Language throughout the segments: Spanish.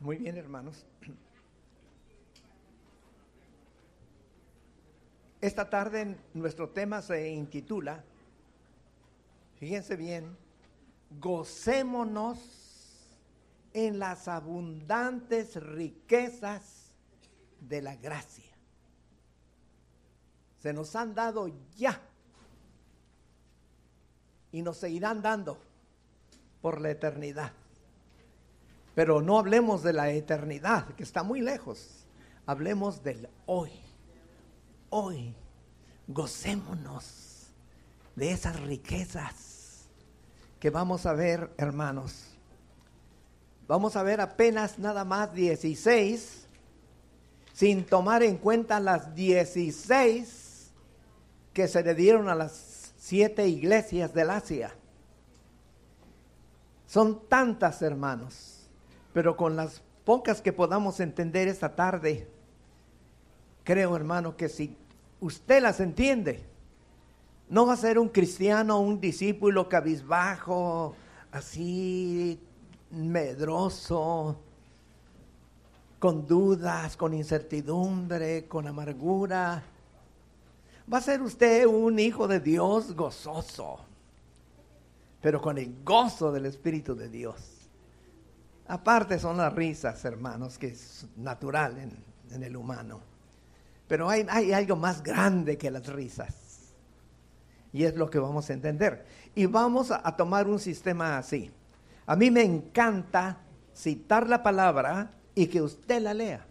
Muy bien, hermanos. Esta tarde nuestro tema se intitula, fíjense bien, gocémonos en las abundantes riquezas de la gracia. Se nos han dado ya y nos seguirán dando por la eternidad. Pero no hablemos de la eternidad, que está muy lejos. Hablemos del hoy. Hoy, gocémonos de esas riquezas que vamos a ver, hermanos. Vamos a ver apenas nada más 16, sin tomar en cuenta las 16 que se le dieron a las siete iglesias del Asia. Son tantas, hermanos pero con las pocas que podamos entender esta tarde, creo hermano que si usted las entiende, no va a ser un cristiano, un discípulo cabizbajo, así medroso, con dudas, con incertidumbre, con amargura. Va a ser usted un hijo de Dios gozoso, pero con el gozo del Espíritu de Dios. Aparte son las risas, hermanos, que es natural en, el humano. Pero hay, algo más grande que las risas. Y es lo que vamos a entender. Y vamos a, tomar un sistema así. A mí me encanta citar la palabra y que usted la lea.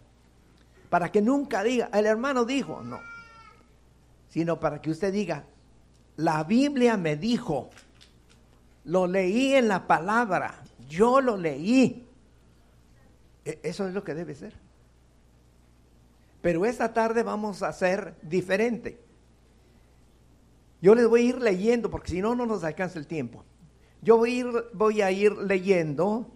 Para que nunca diga, el hermano dijo, no. Sino para que usted diga, la Biblia me dijo, lo leí en la palabra, yo lo leí. E, eso es lo que debe ser. Pero esta tarde vamos a hacer diferente. Yo les voy a ir leyendo, porque si no, no nos alcanza el tiempo. Yo voy a ir, voy a ir leyendo,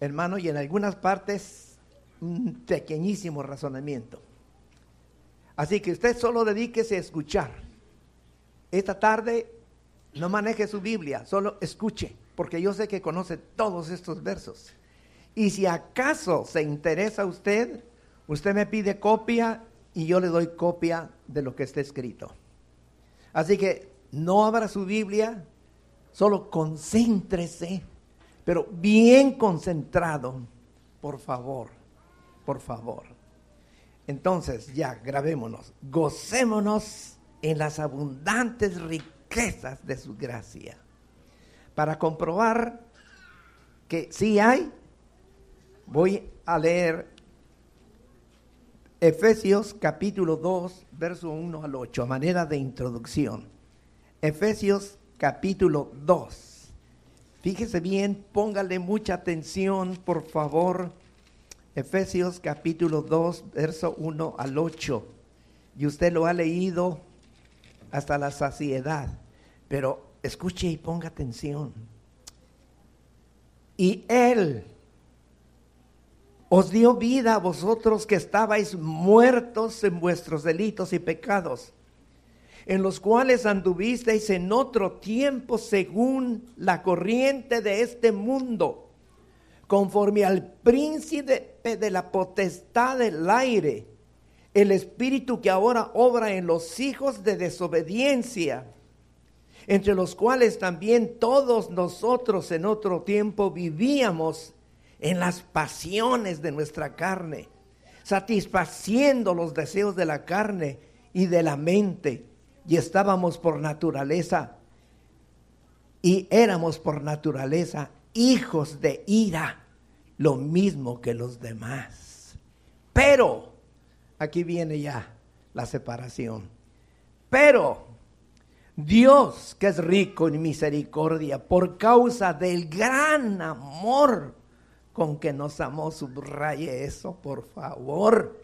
hermano, y en algunas partes un pequeñísimo razonamiento. Así que usted solo dedíquese a escuchar. Esta tarde no maneje su Biblia, solo escuche, porque yo sé que conoce todos estos versos. Y si acaso se interesa usted, usted me pide copia y yo le doy copia de lo que está escrito. Así que no abra su Biblia, solo concéntrese, pero bien concentrado, por favor, por favor. Entonces ya grabémonos, gocémonos en las abundantes riquezas de su gracia, para comprobar que sí hay Voy a leer Efesios capítulo 2, verso 1 al 8, a manera de introducción. Efesios capítulo 2. Fíjese bien, póngale mucha atención, por favor. Efesios capítulo 2, verso 1 al 8. Y usted lo ha leído hasta la saciedad. Pero escuche y ponga atención. Y él os dio vida a vosotros que estabais muertos en vuestros delitos y pecados, en los cuales anduvisteis en otro tiempo según la corriente de este mundo, conforme al príncipe de la potestad del aire, el espíritu que ahora obra en los hijos de desobediencia, entre los cuales también todos nosotros en otro tiempo vivíamos en las pasiones de nuestra carne, satisfaciendo los deseos de la carne y de la mente. Y estábamos por naturaleza y éramos por naturaleza hijos de ira, lo mismo que los demás. Pero, aquí viene ya la separación. Pero Dios, que es rico en misericordia, por causa del gran amor con que nos amó, subraye eso, por favor.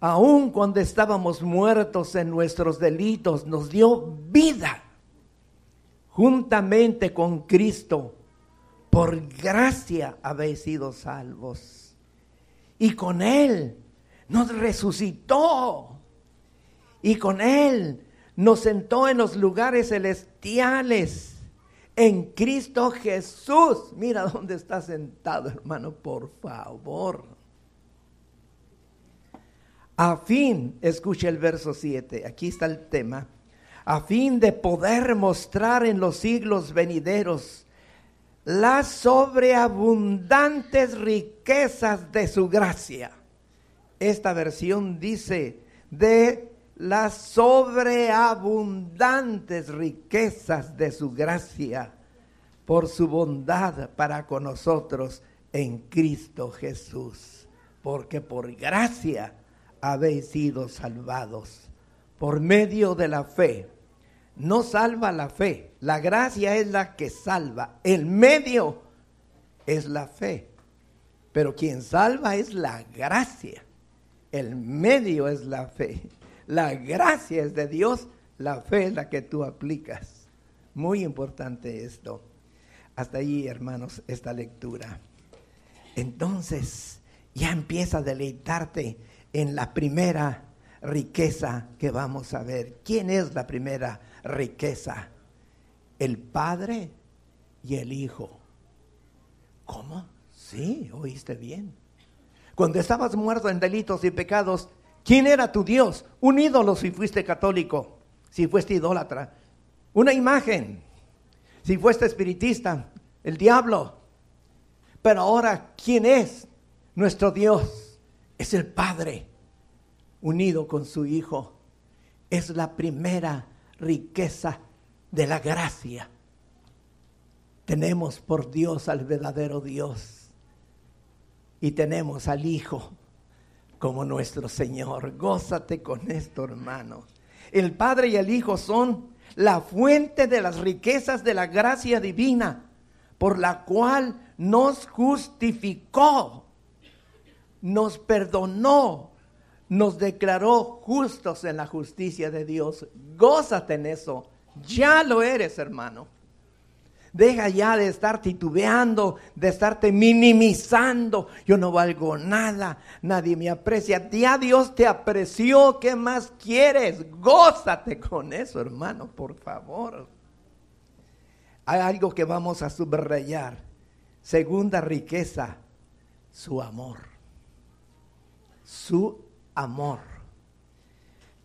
Aun cuando estábamos muertos en nuestros delitos, nos dio vida juntamente con Cristo. Por gracia habéis sido salvos. Y con Él nos resucitó. Y con Él nos sentó en los lugares celestiales en Cristo Jesús. Mira dónde está sentado, hermano, por favor. A fin, escucha el verso 7, aquí está el tema, a fin de poder mostrar en los siglos venideros las sobreabundantes riquezas de su gracia. Esta versión dice de las sobreabundantes riquezas de su gracia por su bondad para con nosotros en Cristo Jesús. Porque por gracia habéis sido salvados. Por medio de la fe. No salva la fe, la gracia es la que salva, el medio es la fe, pero quien salva es la gracia, el medio es la fe, la gracia es de Dios, la fe es la que tú aplicas. Muy importante esto. Hasta ahí, hermanos, esta lectura. Entonces, ya empieza a deleitarte en la primera riqueza que vamos a ver. ¿Quién es la primera riqueza? El Padre y el Hijo. ¿Cómo? Sí, oíste bien. Cuando estabas muerto en delitos y pecados, ¿quién era tu Dios? Un ídolo si fuiste católico, si fuiste idólatra. Una imagen, si fuiste espiritista, el diablo. Pero ahora, ¿quién es nuestro Dios? es el Padre unido con su Hijo. Es la primera riqueza de la gracia. Tenemos por Dios al verdadero Dios y tenemos al Hijo como nuestro Señor. Gózate con esto, hermano. El Padre y el Hijo son la fuente de las riquezas de la gracia divina, por la cual nos justificó nos perdonó, nos declaró justos en la justicia de Dios. Gózate en eso. Ya lo eres, hermano. Deja ya de estar titubeando, de estarte minimizando. Yo no valgo nada, nadie me aprecia. Ya Dios te apreció, ¿qué más quieres? Gózate con eso, hermano, por favor. Hay algo que vamos a subrayar. Segunda riqueza, su amor su amor.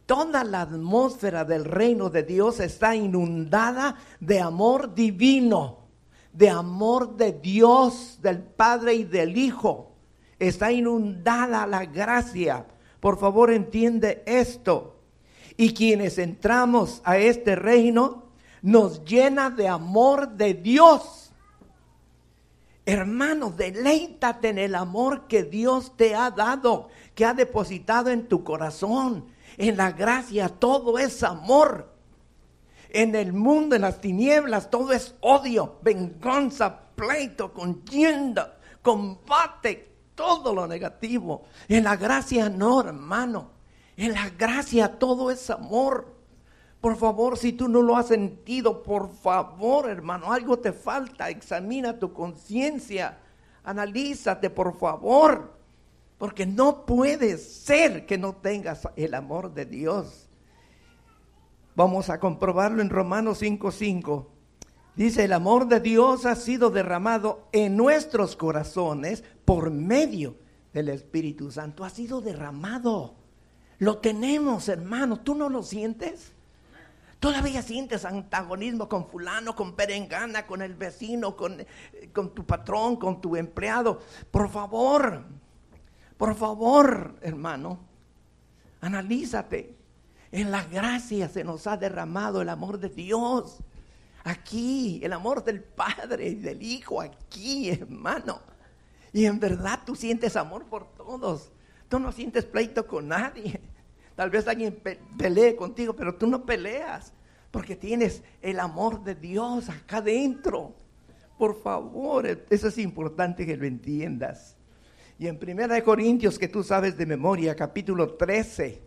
Toda la atmósfera del reino de Dios está inundada de amor divino, de amor de Dios, del Padre y del Hijo. Está inundada la gracia. Por favor, entiende esto. Y quienes entramos a este reino nos llena de amor de Dios. Hermano, deleítate en el amor que Dios te ha dado que ha depositado en tu corazón. En la gracia todo es amor. En el mundo, en las tinieblas, todo es odio, venganza, pleito, contienda, combate, todo lo negativo. En la gracia no, hermano. En la gracia todo es amor. Por favor, si tú no lo has sentido, por favor, hermano, algo te falta. Examina tu conciencia. Analízate, por favor. Porque no puede ser que no tengas el amor de Dios. Vamos a comprobarlo en Romanos 5:5. Dice, el amor de Dios ha sido derramado en nuestros corazones por medio del Espíritu Santo. Ha sido derramado. Lo tenemos, hermano. ¿Tú no lo sientes? Todavía sientes antagonismo con fulano, con perengana, con el vecino, con, con tu patrón, con tu empleado. Por favor, por favor, hermano, analízate. En la gracia se nos ha derramado el amor de Dios. Aquí, el amor del Padre y del Hijo, aquí, hermano. Y en verdad tú sientes amor por todos. Tú no sientes pleito con nadie. Tal vez alguien pelee contigo, pero tú no peleas. Porque tienes el amor de Dios acá adentro. Por favor, eso es importante que lo entiendas. Y en Primera de Corintios, que tú sabes de memoria, capítulo 13,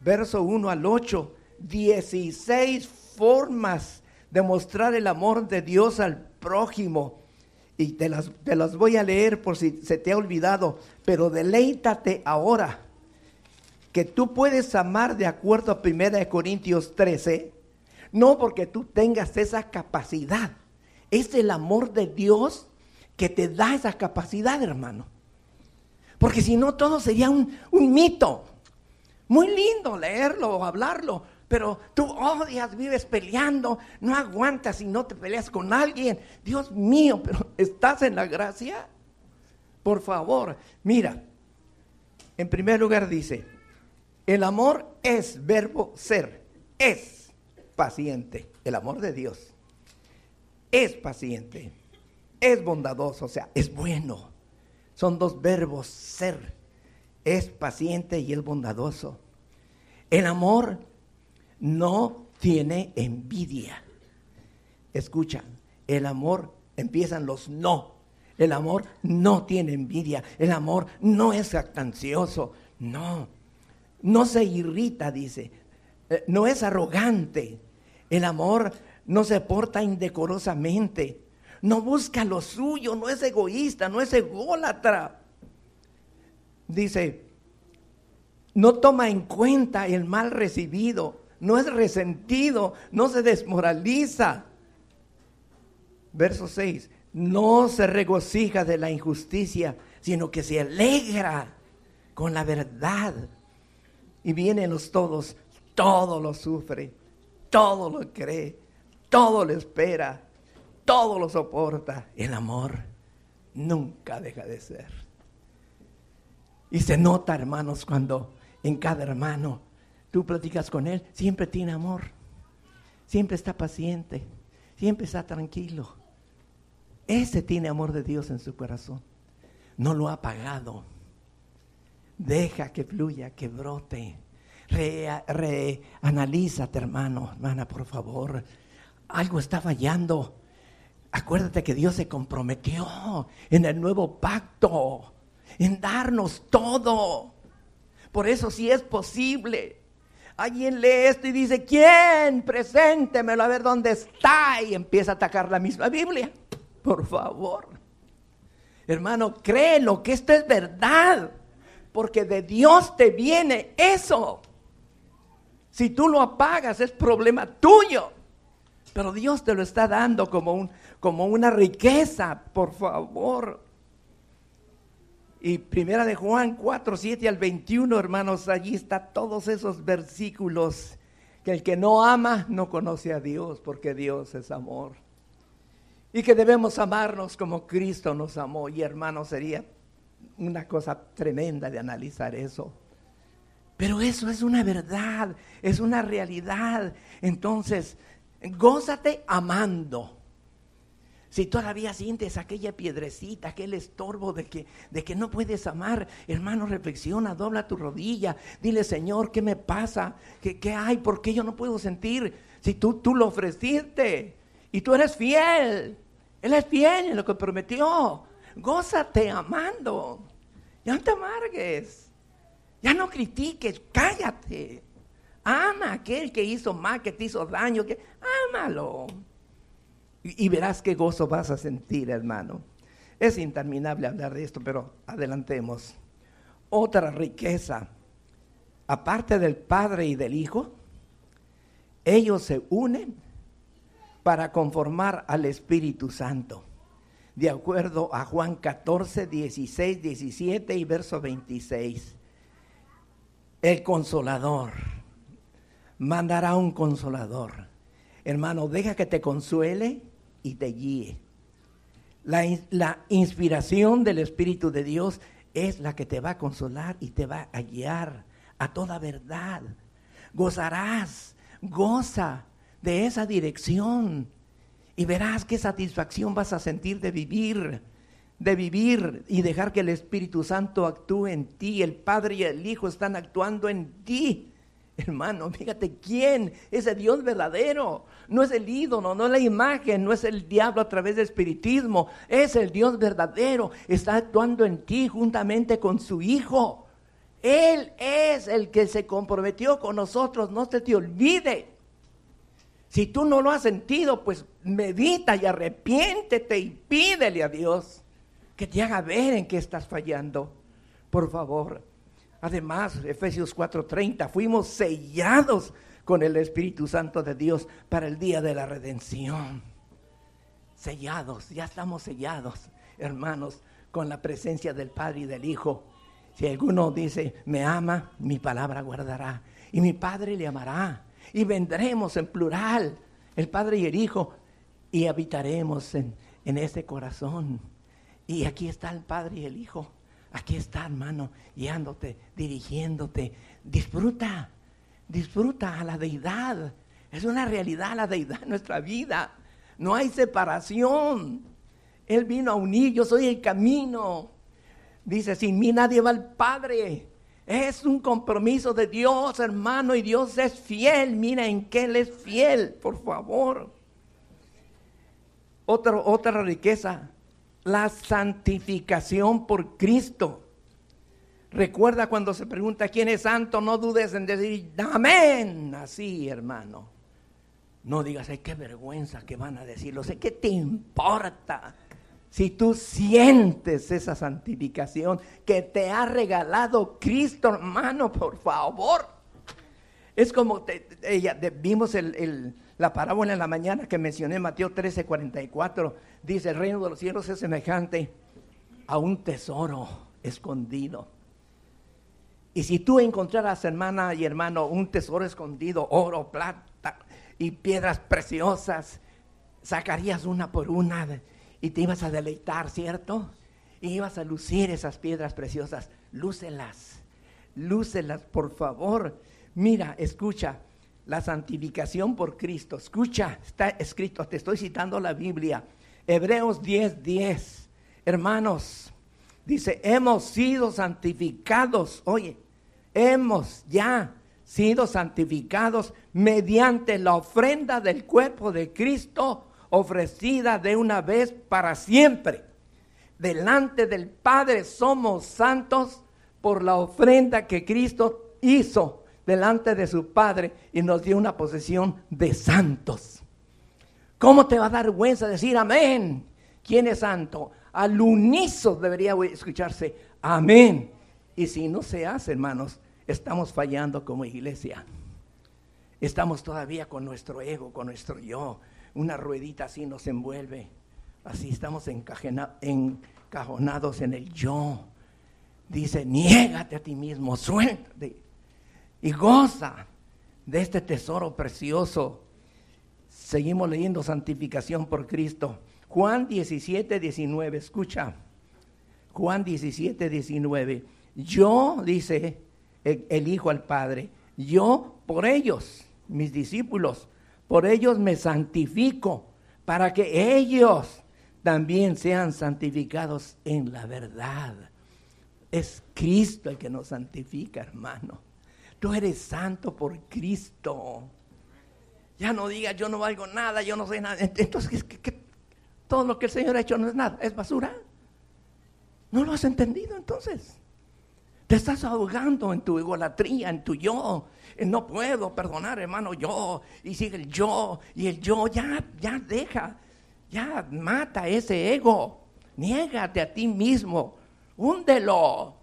verso 1 al 8, 16 formas de mostrar el amor de Dios al prójimo. Y te las, te las voy a leer por si se te ha olvidado, pero deleítate ahora que tú puedes amar de acuerdo a Primera de Corintios 13, no porque tú tengas esa capacidad, Es el amor de Dios que te da esa capacidad, hermano. Porque si no, todo sería un, un mito. Muy lindo leerlo o hablarlo, pero tú odias, vives peleando, no aguantas y no te peleas con alguien. Dios mío, pero ¿estás en la gracia? Por favor, mira, en primer lugar dice, el amor es verbo ser, es paciente, el amor de Dios es paciente, es bondadoso, o sea, es bueno. Son dos verbos, ser, es paciente y es bondadoso. El amor no tiene envidia. Escucha, el amor empiezan los no. El amor no tiene envidia. El amor no es actancioso. No. No se irrita, dice. Eh, no es arrogante. El amor no se porta indecorosamente. No busca lo suyo. No es egoísta. No es ególatra. Dice, no toma en cuenta el mal recibido. No es resentido. No se desmoraliza. Verso 6 no se regocija de la injusticia, sino que se alegra con la verdad. Y vienen los todos, todo lo sufre, todo lo cree, todo lo espera, todo lo soporta. El amor nunca deja de ser. Y se nota, hermanos, cuando en cada hermano tú platicas con él, siempre tiene amor, siempre está paciente, siempre está tranquilo ese tiene amor de Dios en su corazón. No lo ha pagado. Deja que fluya, que brote. Reanalízate, hermano, hermana, por favor. Algo está fallando. Acuérdate que Dios se comprometió en el nuevo pacto, en darnos todo. Por eso si es posible. Alguien lee esto y dice, ¿quién? Preséntemelo a ver dónde está. Y empieza a atacar la misma Biblia. Por favor. Hermano, créelo que esto es verdad. Porque de Dios te viene eso. Si tú lo apagas es problema tuyo. Pero Dios te lo está dando como, un, como una riqueza, por favor. Y primera de Juan 4, 7 al 21, hermanos, allí está todos esos versículos que el que no ama no conoce a Dios, porque Dios es amor. Y que debemos amarnos como Cristo nos amó. Y hermano, sería una cosa tremenda de analizar eso. Pero eso es una verdad, es una realidad. Entonces, gózate amando. Si todavía sientes aquella piedrecita, aquel estorbo de que, de que no puedes amar, hermano, reflexiona, dobla tu rodilla, dile, Señor, ¿qué me pasa? ¿Qué, hay? ¿Por qué yo no puedo sentir? Si tú, tú lo ofreciste. Y tú eres fiel. Él es fiel en lo que prometió. Gózate amando. Ya no te amargues. Ya no critiques. Cállate. Ama aquel que hizo mal, que te hizo daño. Que, ámalo. Y, verás qué gozo vas a sentir, hermano. Es interminable hablar de esto, pero adelantemos. Otra riqueza. Aparte del Padre y del Hijo, ellos se unen para conformar al Espíritu Santo. De acuerdo a Juan 14, 16, 17 y verso 26. El consolador mandará un consolador. Hermano, deja que te consuele y te guíe. La, la, inspiración del Espíritu de Dios es la que te va a consolar y te va a guiar a toda verdad. Gozarás, goza, de esa dirección y verás qué satisfacción vas a sentir de vivir, de vivir y dejar que el Espíritu Santo actúe en ti. El Padre y el Hijo están actuando en ti. Hermano, fíjate quién es el Dios verdadero. No es el ídolo, no es la imagen, no es el diablo a través del espiritismo. Es el Dios verdadero. Está actuando en ti juntamente con su Hijo. Él es el que se comprometió con nosotros. No se te olvide. Si tú no lo has sentido, pues medita y arrepiéntete y pídele a Dios que te haga ver en qué estás fallando. Por favor. Además, Efesios 4:30, fuimos sellados con el Espíritu Santo de Dios para el día de la redención. sellados, ya estamos sellados, hermanos, con la presencia del Padre y del Hijo. Si alguno dice, me ama, mi palabra guardará. Y mi Padre le amará. Y vendremos en plural, el Padre y el Hijo, y habitaremos en, en ese corazón. Y aquí está el Padre y el Hijo. Aquí está, hermano, guiándote, dirigiéndote. Disfruta, disfruta a la deidad. Es una realidad la deidad en nuestra vida. No hay separación. Él vino a unir, yo soy el camino. Dice, sin mí nadie va al Padre. Es un compromiso de Dios, hermano, y Dios es fiel. Mira en qué Él es fiel, por favor. Otra, otra riqueza, la santificación por Cristo. Recuerda cuando se pregunta quién es santo, no dudes en decir amén. Así, hermano. No digas, ay, qué vergüenza que van a decirlo. Sé qué te importa. Si tú sientes esa santificación que te ha regalado Cristo, hermano, por favor. Es como ella, vimos la parábola en la mañana que mencioné, Mateo 13, 44. Dice, el reino de los cielos es semejante a un tesoro escondido. Y si tú encontraras, hermana y hermano, un tesoro escondido, oro, plata y piedras preciosas, sacarías una por una y te ibas a deleitar, ¿cierto? Y ibas a lucir esas piedras preciosas. Lúcelas, lúcelas, por favor. Mira, escucha, la santificación por Cristo. Escucha, está escrito, te estoy citando la Biblia. Hebreos 10, 10. Hermanos, dice, hemos sido santificados. Oye, hemos ya sido santificados mediante la ofrenda del cuerpo de Cristo ofrecida de una vez para siempre. Delante del Padre somos santos por la ofrenda que Cristo hizo delante de su Padre y nos dio una posesión de santos. ¿Cómo te va a dar vergüenza decir amén? ¿Quién es santo? Al unizo debería escucharse amén. Y si no se hace, hermanos, estamos fallando como iglesia. Estamos todavía con nuestro ego, con nuestro yo, una ruedita así nos envuelve. Así estamos encajonados en el yo. Dice, niégate a ti mismo, suéltate y goza de este tesoro precioso. Seguimos leyendo santificación por Cristo. Juan 17, 19, escucha. Juan 17, 19. Yo, dice el Hijo al Padre, yo por ellos, mis discípulos, por ellos me santifico, para que ellos también sean santificados en la verdad. Es Cristo el que nos santifica, hermano. Tú eres santo por Cristo. Ya no digas, yo no valgo nada, yo no soy nada. Entonces, todo lo que el Señor ha hecho no es nada, es basura. ¿No lo has entendido entonces? Te estás ahogando en tu egolatría, en tu yo, no puedo perdonar, hermano, yo, y sigue el yo, y el yo, ya, ya deja, ya mata ese ego, niégate a ti mismo, húndelo,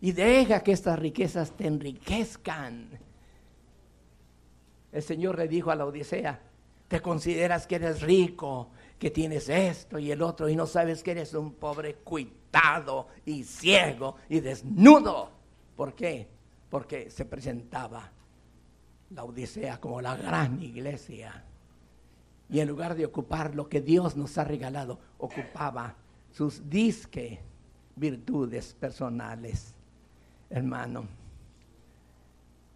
y deja que estas riquezas te enriquezcan. El Señor le dijo a la Odisea, te consideras que eres rico, que tienes esto y el otro, y no sabes que eres un pobre cuitado y ciego y desnudo. ¿Por qué? porque se presentaba la Odisea como la gran iglesia. Y en lugar de ocupar lo que Dios nos ha regalado, ocupaba sus disque virtudes personales. Hermano,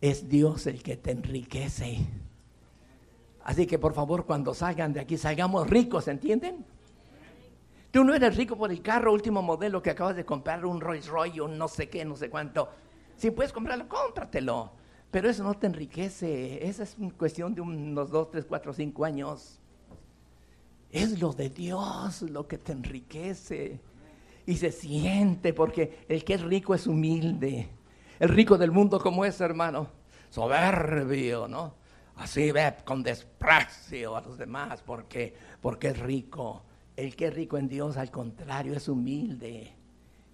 es Dios el que te enriquece. Así que por favor, cuando salgan de aquí, salgamos ricos, ¿entienden? Tú no eres rico por el carro último modelo que acabas de comprar, un Rolls Royce, un no sé qué, no sé cuánto. Si puedes comprarlo, cómpratelo. Pero eso no te enriquece. Esa es cuestión de unos dos, tres, cuatro, cinco años. Es lo de Dios lo que te enriquece. Y se siente porque el que es rico es humilde. El rico del mundo como es, hermano, soberbio, ¿no? Así ve con desprecio a los demás porque, porque es rico. El que es rico en Dios, al contrario, es humilde.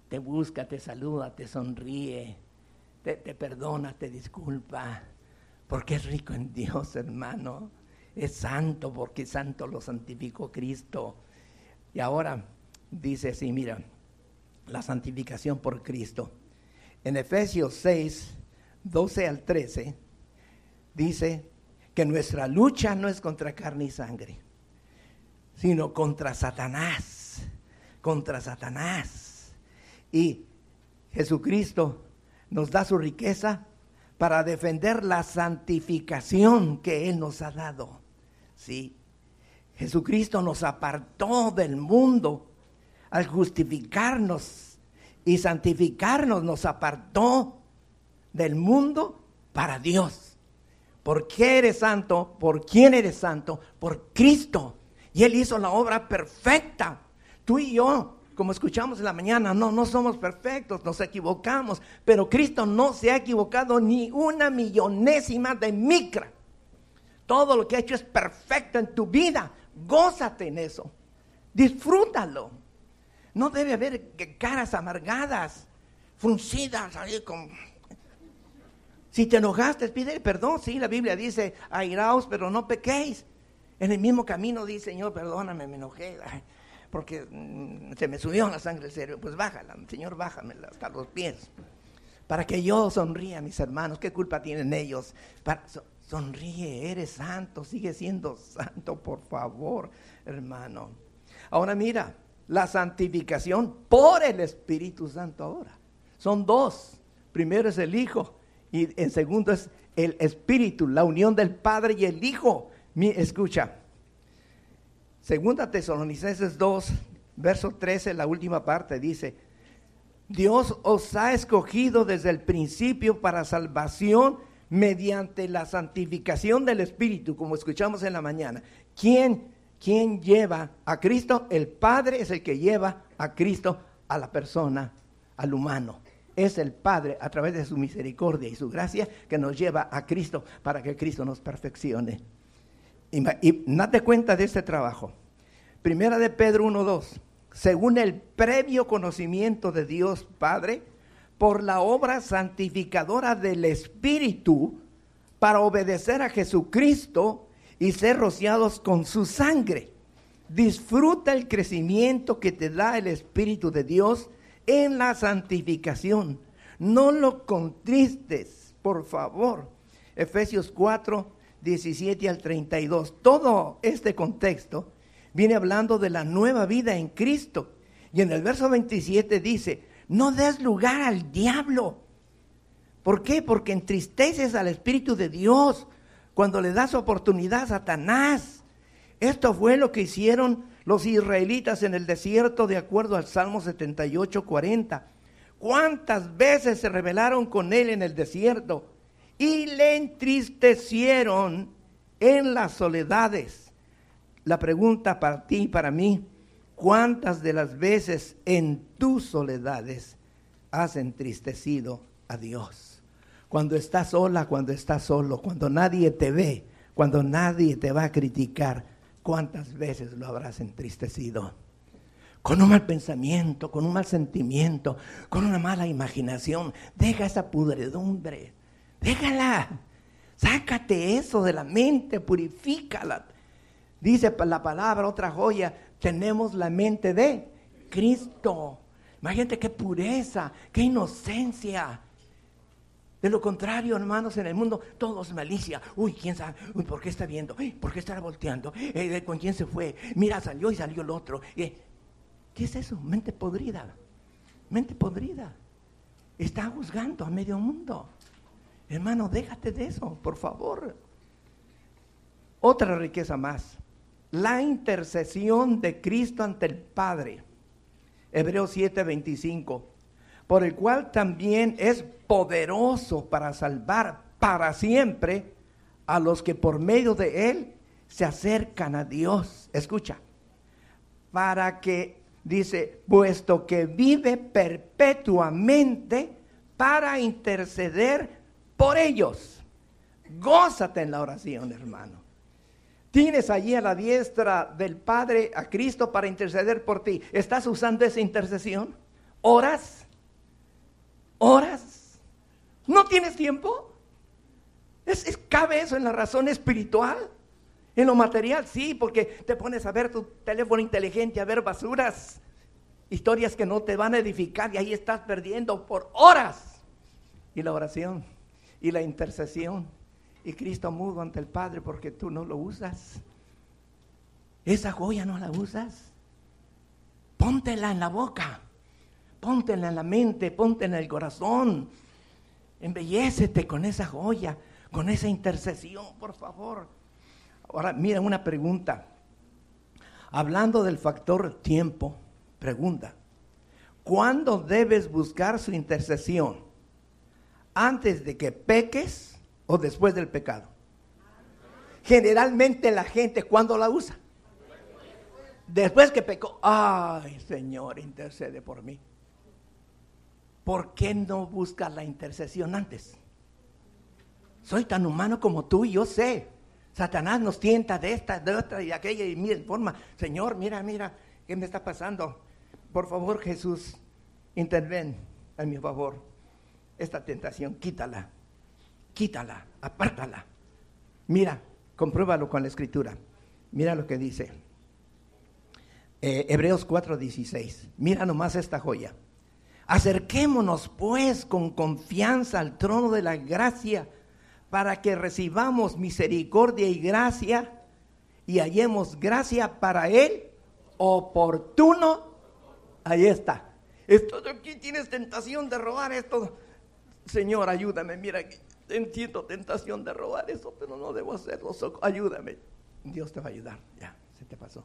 Te busca, te saluda, te sonríe te, perdona, te disculpa, porque es rico en Dios, hermano. es santo porque santo lo santificó Cristo. Y ahora dice así, mira, la santificación por Cristo. En Efesios 6, 12 al 13, dice que nuestra lucha no es contra carne y sangre, sino contra Satanás, contra Satanás. Y Jesucristo nos da su riqueza para defender la santificación que Él nos ha dado. Sí, Jesucristo nos apartó del mundo al justificarnos y santificarnos, nos apartó del mundo para Dios. ¿Por qué eres santo? ¿Por quién eres santo? Por Cristo. Y Él hizo la obra perfecta. Tú y yo, como escuchamos en la mañana, no, no somos perfectos, nos equivocamos, pero Cristo no se ha equivocado ni una millonésima de micra. Todo lo que ha hecho es perfecto en tu vida. Gózate en eso. Disfrútalo. No debe haber caras amargadas, fruncidas, ahí con... Si te enojaste, pide perdón. Sí, la Biblia dice, airaos, pero no pequéis. En el mismo camino dice, Señor, perdóname, me enojé, porque mm, se me subió la sangre el cerebro. Pues bájala, Señor, bájamela hasta los pies. Para que yo sonría, mis hermanos. ¿Qué culpa tienen ellos? sonríe, eres santo, sigue siendo santo, por favor, hermano. Ahora mira, la santificación por el Espíritu Santo ahora. Son dos. Primero es el Hijo y en segundo es el Espíritu, la unión del Padre y el Hijo. escucha, segunda Tesalonicenses 2, verso 13, la última parte dice, Dios os ha escogido desde el principio para salvación mediante la santificación del Espíritu, como escuchamos en la mañana. ¿Quién ¿Quién lleva a Cristo? El Padre es el que lleva a Cristo a la persona, al humano. Es el Padre a través de su misericordia y su gracia que nos lleva a Cristo para que Cristo nos perfeccione. Y, y date cuenta de este trabajo. Primera de Pedro 1.2. Según el previo conocimiento de Dios Padre, por la obra santificadora del Espíritu, para obedecer a Jesucristo, y ser rociados con su sangre. Disfruta el crecimiento que te da el Espíritu de Dios en la santificación. No lo contristes, por favor. Efesios 4, 17 al 32. Todo este contexto viene hablando de la nueva vida en Cristo. Y en el verso 27 dice, no des lugar al diablo. ¿Por qué? Porque entristeces al Espíritu de Dios cuando le das oportunidad a Satanás. Esto fue lo que hicieron los israelitas en el desierto de acuerdo al Salmo 78, 40. ¿Cuántas veces se rebelaron con él en el desierto y le entristecieron en las soledades? La pregunta para ti y para mí, ¿cuántas de las veces en tus soledades has entristecido a Dios? Cuando estás sola, cuando estás solo, cuando nadie te ve, cuando nadie te va a criticar, ¿cuántas veces lo habrás entristecido? Con un mal pensamiento, con un mal sentimiento, con una mala imaginación. Deja esa pudredumbre, déjala. Sácate eso de la mente, purifícala. Dice la palabra, otra joya, tenemos la mente de Cristo. Imagínate qué pureza, qué inocencia. De lo contrario, hermanos, en el mundo todo es malicia. Uy, quién sabe, Uy, ¿por qué está viendo? ¿Por qué estará volteando? Eh, ¿Con quién se fue? Mira, salió y salió el otro. Eh, ¿Qué es eso? Mente podrida. Mente podrida. Está juzgando a medio mundo. Hermano, déjate de eso, por favor. Otra riqueza más. La intercesión de Cristo ante el Padre. Hebreos 7:25 por el cual también es poderoso para salvar para siempre a los que por medio de él se acercan a Dios. Escucha, para que, dice, puesto que vive perpetuamente para interceder por ellos. Gózate en la oración, hermano. Tienes allí a la diestra del Padre a Cristo para interceder por ti. ¿Estás usando esa intercesión? ¿Oras? ¿Horas? ¿No tienes tiempo? ¿Es, ¿Cabe eso en la razón espiritual? En lo material sí, porque te pones a ver tu teléfono inteligente, a ver basuras, historias que no te van a edificar y ahí estás perdiendo por horas. Y la oración y la intercesión y Cristo mudo ante el Padre porque tú no lo usas. Esa joya no la usas. Póntela en la boca, póntela en la mente, póntela en el corazón. Embellécete con esa joya, con esa intercesión, por favor. Ahora, mira una pregunta. Hablando del factor tiempo, pregunta. ¿Cuándo debes buscar su intercesión? ¿Antes de que peques o después del pecado? Generalmente la gente, ¿cuándo la usa? Después que pecó, ay Señor, intercede por mí. ¿Por qué no buscas la intercesión antes? Soy tan humano como tú y yo sé. Satanás nos tienta de esta, de otra y de aquella y mira, forma, Señor, mira, mira, ¿qué me está pasando? Por favor, Jesús, interven a mi favor. Esta tentación, quítala, quítala, apártala. Mira, compruébalo con la escritura. Mira lo que dice. Eh, Hebreos 4:16. Mira nomás esta joya. Acerquémonos pues con confianza al trono de la gracia para que recibamos misericordia y gracia y hallemos gracia para Él oportuno. Ahí está. Esto aquí tienes tentación de robar esto. Señor, ayúdame. Mira, entiendo tentación de robar eso, pero no debo hacerlo. Ayúdame. Dios te va a ayudar. Ya, se te pasó.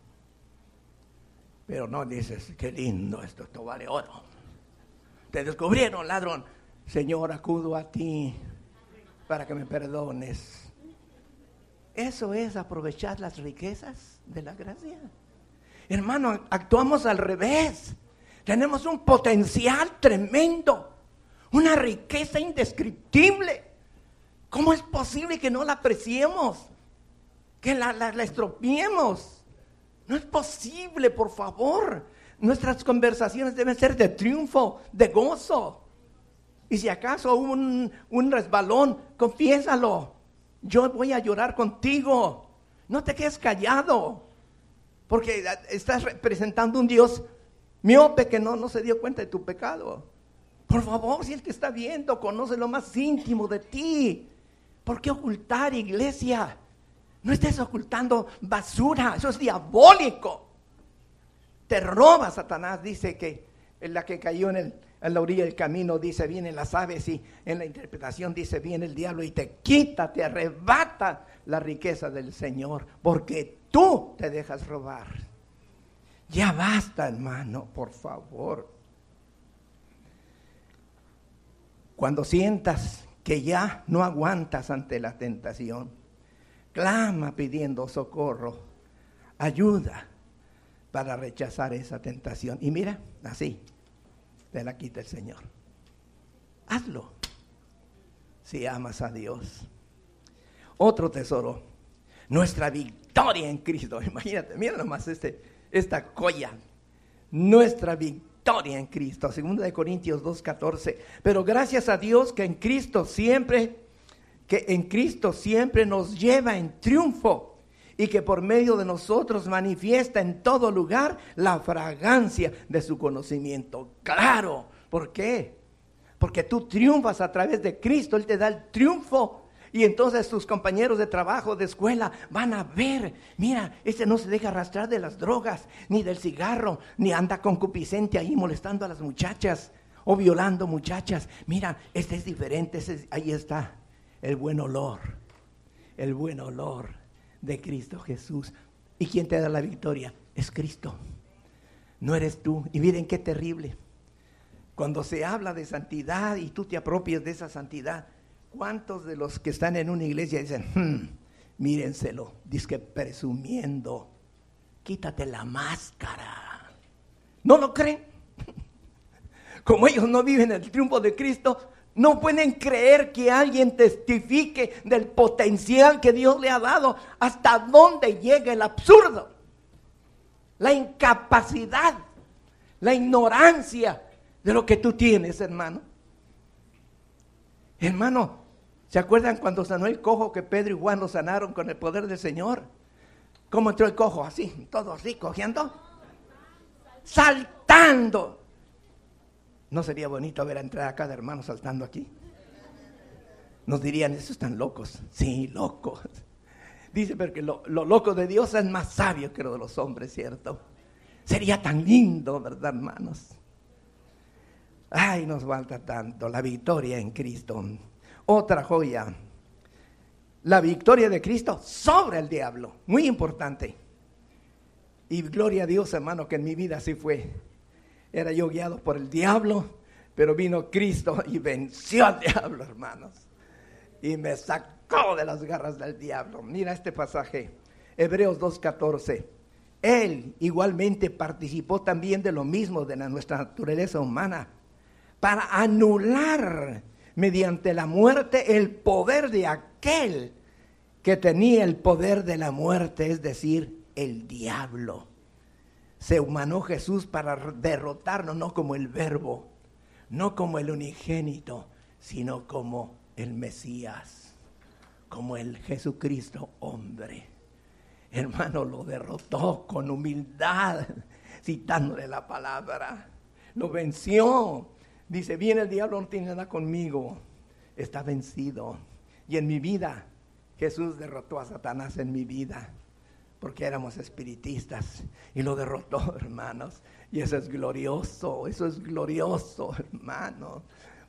Pero no dices, qué lindo esto, esto vale oro. Te descubrieron, ladrón. Señor, acudo a ti para que me perdones. Eso es aprovechar las riquezas de la gracia. Hermano, actuamos al revés. Tenemos un potencial tremendo, una riqueza indescriptible. ¿Cómo es posible que no la apreciemos? Que la, la, la estropiemos. No es posible, por favor. Nuestras conversaciones deben ser de triunfo, de gozo. Y si acaso hubo un, resbalón, confiésalo. Yo voy a llorar contigo. No te quedes callado. Porque estás representando un Dios miope que no, no se dio cuenta de tu pecado. Por favor, si Él te está viendo, conoce lo más íntimo de ti. ¿Por qué ocultar, iglesia? No estés ocultando basura, eso es diabólico. Te roba Satanás, dice que en la que cayó en en la orilla del camino dice, vienen las aves y en la interpretación dice, viene el diablo y te quita, te arrebata la riqueza del Señor, porque tú te dejas robar. Ya basta, hermano, por favor. Cuando sientas que ya no aguantas ante la tentación, clama pidiendo socorro, ayuda para rechazar esa tentación. Y mira, así, te la quita el Señor. Hazlo si amas a Dios. Otro tesoro, nuestra victoria en Cristo. Imagínate, mira nomás este, esta colla. Nuestra victoria en Cristo. Segunda de Corintios 2.14. Pero gracias a Dios que en Cristo siempre, que en Cristo siempre nos lleva en triunfo y que por medio de nosotros manifiesta en todo lugar la fragancia de su conocimiento. Claro, ¿por qué? Porque tú triunfas a través de Cristo, Él te da el triunfo. Y entonces tus compañeros de trabajo, de escuela, van a ver, mira, este no se deja arrastrar de las drogas, ni del cigarro, ni anda concupiscente ahí molestando a las muchachas o violando muchachas. Mira, este es diferente, ahí está el buen olor, el buen olor de Cristo Jesús. ¿Y quién te da la victoria? Es Cristo. No eres tú. Y miren qué terrible. Cuando se habla de santidad y tú te apropias de esa santidad, ¿cuántos de los que están en una iglesia dicen, hmm, mírenselo, dice presumiendo, quítate la máscara? ¿No lo creen? Como ellos no viven el triunfo de Cristo, no pueden creer que alguien testifique del potencial que Dios le ha dado hasta dónde llega el absurdo. La incapacidad, la ignorancia de lo que tú tienes, hermano. Hermano, ¿se acuerdan cuando sanó el cojo que Pedro y Juan lo sanaron con el poder del Señor? ¿Cómo entró el cojo? Así, todo así, cogiendo. Saltando. ¿No sería bonito ver entrar a cada hermano saltando aquí? Nos dirían, esos están locos. Sí, locos. Dice, porque lo, lo loco de Dios es más sabio que lo de los hombres, ¿cierto? Sería tan lindo, ¿verdad, hermanos? Ay, nos falta tanto la victoria en Cristo. Otra joya, la victoria de Cristo sobre el diablo. Muy importante. Y gloria a Dios, hermano, que en mi vida así fue. Era yo guiado por el diablo, pero vino Cristo y venció al diablo, hermanos. Y me sacó de las garras del diablo. Mira este pasaje, Hebreos 2.14. Él igualmente participó también de lo mismo de nuestra naturaleza humana para anular mediante la muerte el poder de aquel que tenía el poder de la muerte, es decir, el diablo. Se humanó Jesús para derrotarnos, no como el verbo, no como el unigénito, sino como el Mesías, como el Jesucristo hombre. Hermano, lo derrotó con humildad, citándole la palabra. Lo venció. Dice, viene el diablo, no tiene nada conmigo. Está vencido. Y en mi vida, Jesús derrotó a Satanás en mi vida. Porque éramos espiritistas. Y lo derrotó, hermanos. Y eso es glorioso. Eso es glorioso, hermano.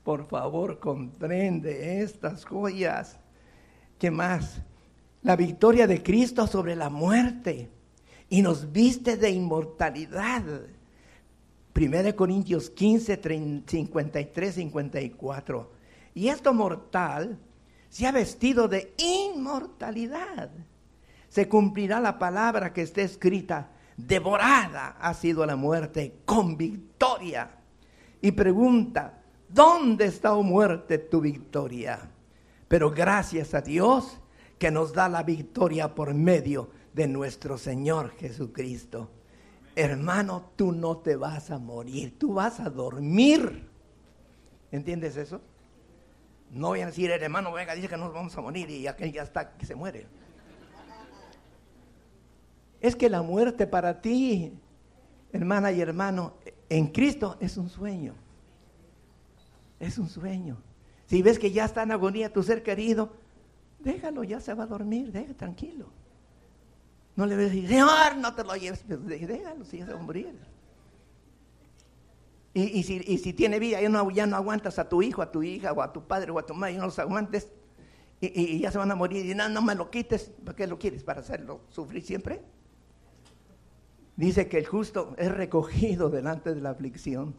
Por favor, comprende estas joyas. ¿Qué más? la victoria de Cristo sobre la muerte y nos viste de inmortalidad. 1 Corintios 15, 53, 54. Y esto mortal se ha vestido de inmortalidad. Se cumplirá la palabra que está escrita, devorada ha sido la muerte con victoria. Y pregunta, ¿dónde está, oh muerte, tu victoria? Pero gracias a Dios que nos da la victoria por medio de nuestro Señor Jesucristo. Hermano, tú no te vas a morir, tú vas a dormir. ¿Entiendes eso? No voy a decir, hermano, venga, dice que nos vamos a morir y aquel ya está que se muere. Es que la muerte para ti, hermana y hermano, en Cristo es un sueño. Es un sueño. Si ves que ya está en agonía tu ser querido, déjalo, ya se va a dormir, déjalo, tranquilo. No le a decir, Señor, no te lo lleves, déjalo, si ya se va a morir. Y, si, tiene vida, ya no, ya no aguantas a tu hijo, a tu hija, o a tu padre, o a tu madre, no los aguantes, y, ya se van a morir, y no, no me lo quites, ¿para qué lo quieres? ¿Para hacerlo sufrir siempre? Dice que el justo es recogido delante de la aflicción.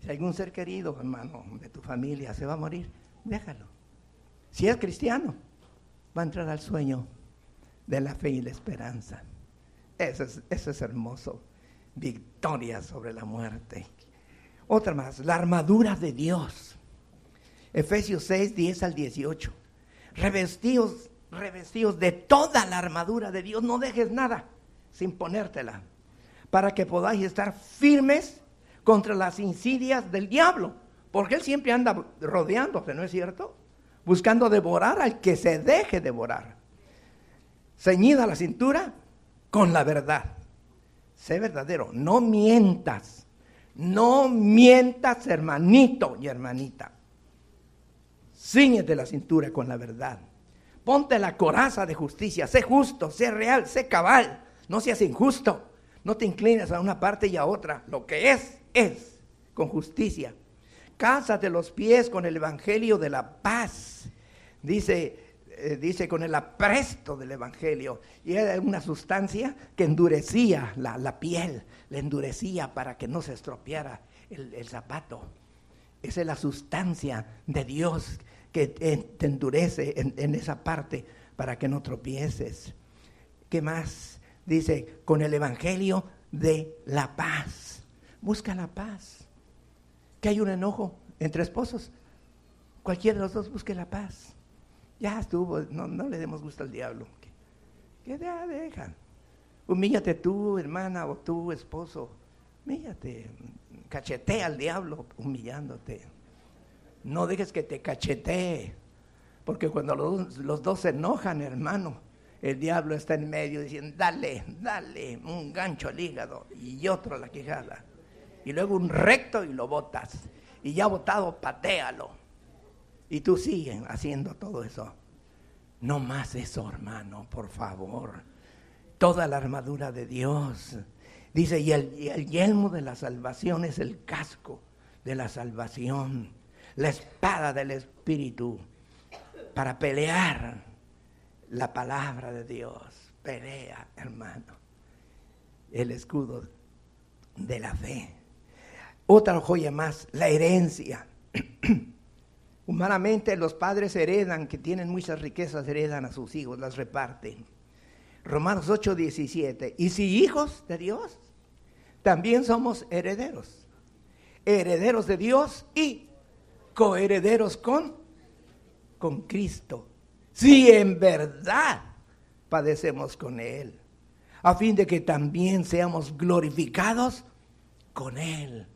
Si algún ser querido, hermano, de tu familia se va a morir, déjalo. Si es cristiano, va a entrar al sueño de la fe y la esperanza. Eso es, eso es hermoso. Victoria sobre la muerte. Otra más, la armadura de Dios. Efesios 6, 10 al 18. Revestidos, revestidos de toda la armadura de Dios. No dejes nada sin ponértela. Para que podáis estar firmes contra las insidias del diablo. Porque él siempre anda rodeándose, ¿no es cierto? buscando devorar al que se deje devorar. Ceñida la cintura con la verdad. Sé verdadero, no mientas. No mientas, hermanito y hermanita. Cíñete la cintura con la verdad. Ponte la coraza de justicia. Sé justo, sé real, sé cabal. No seas injusto. No te inclines a una parte y a otra. Lo que es, es con justicia cásate los pies con el evangelio de la paz. Dice, eh, dice con el apresto del evangelio. Y era una sustancia que endurecía la, piel, la endurecía para que no se estropeara el, zapato. Esa es la sustancia de Dios que te endurece en, en esa parte para que no tropieces. ¿Qué más? Dice, con el evangelio de la paz. Busca la paz que hay un enojo entre esposos. Cualquiera de los dos busque la paz. Ya estuvo, no, le demos gusto al diablo. Que, ya dejan. Humíllate tú, hermana, o tú, esposo. Humíllate. Cachetea al diablo humillándote. No dejes que te cachetee. Porque cuando los, los dos se enojan, hermano, el diablo está en medio diciendo, dale, dale, un gancho al hígado y otro a la quijada. Y luego un recto y lo botas. Y ya botado, patealo. Y tú sigues haciendo todo eso. No más eso, hermano, por favor. Toda la armadura de Dios. Dice, y el, y el yelmo de la salvación es el casco de la salvación. La espada del Espíritu para pelear la palabra de Dios. Pelea, hermano. El escudo de la fe. Otra joya más, la herencia. Humanamente los padres heredan, que tienen muchas riquezas, heredan a sus hijos, las reparten. Romanos 8, 17. Y si hijos de Dios, también somos herederos. Herederos de Dios y coherederos con, con Cristo si en verdad padecemos con Él, a fin de que también seamos glorificados con Él.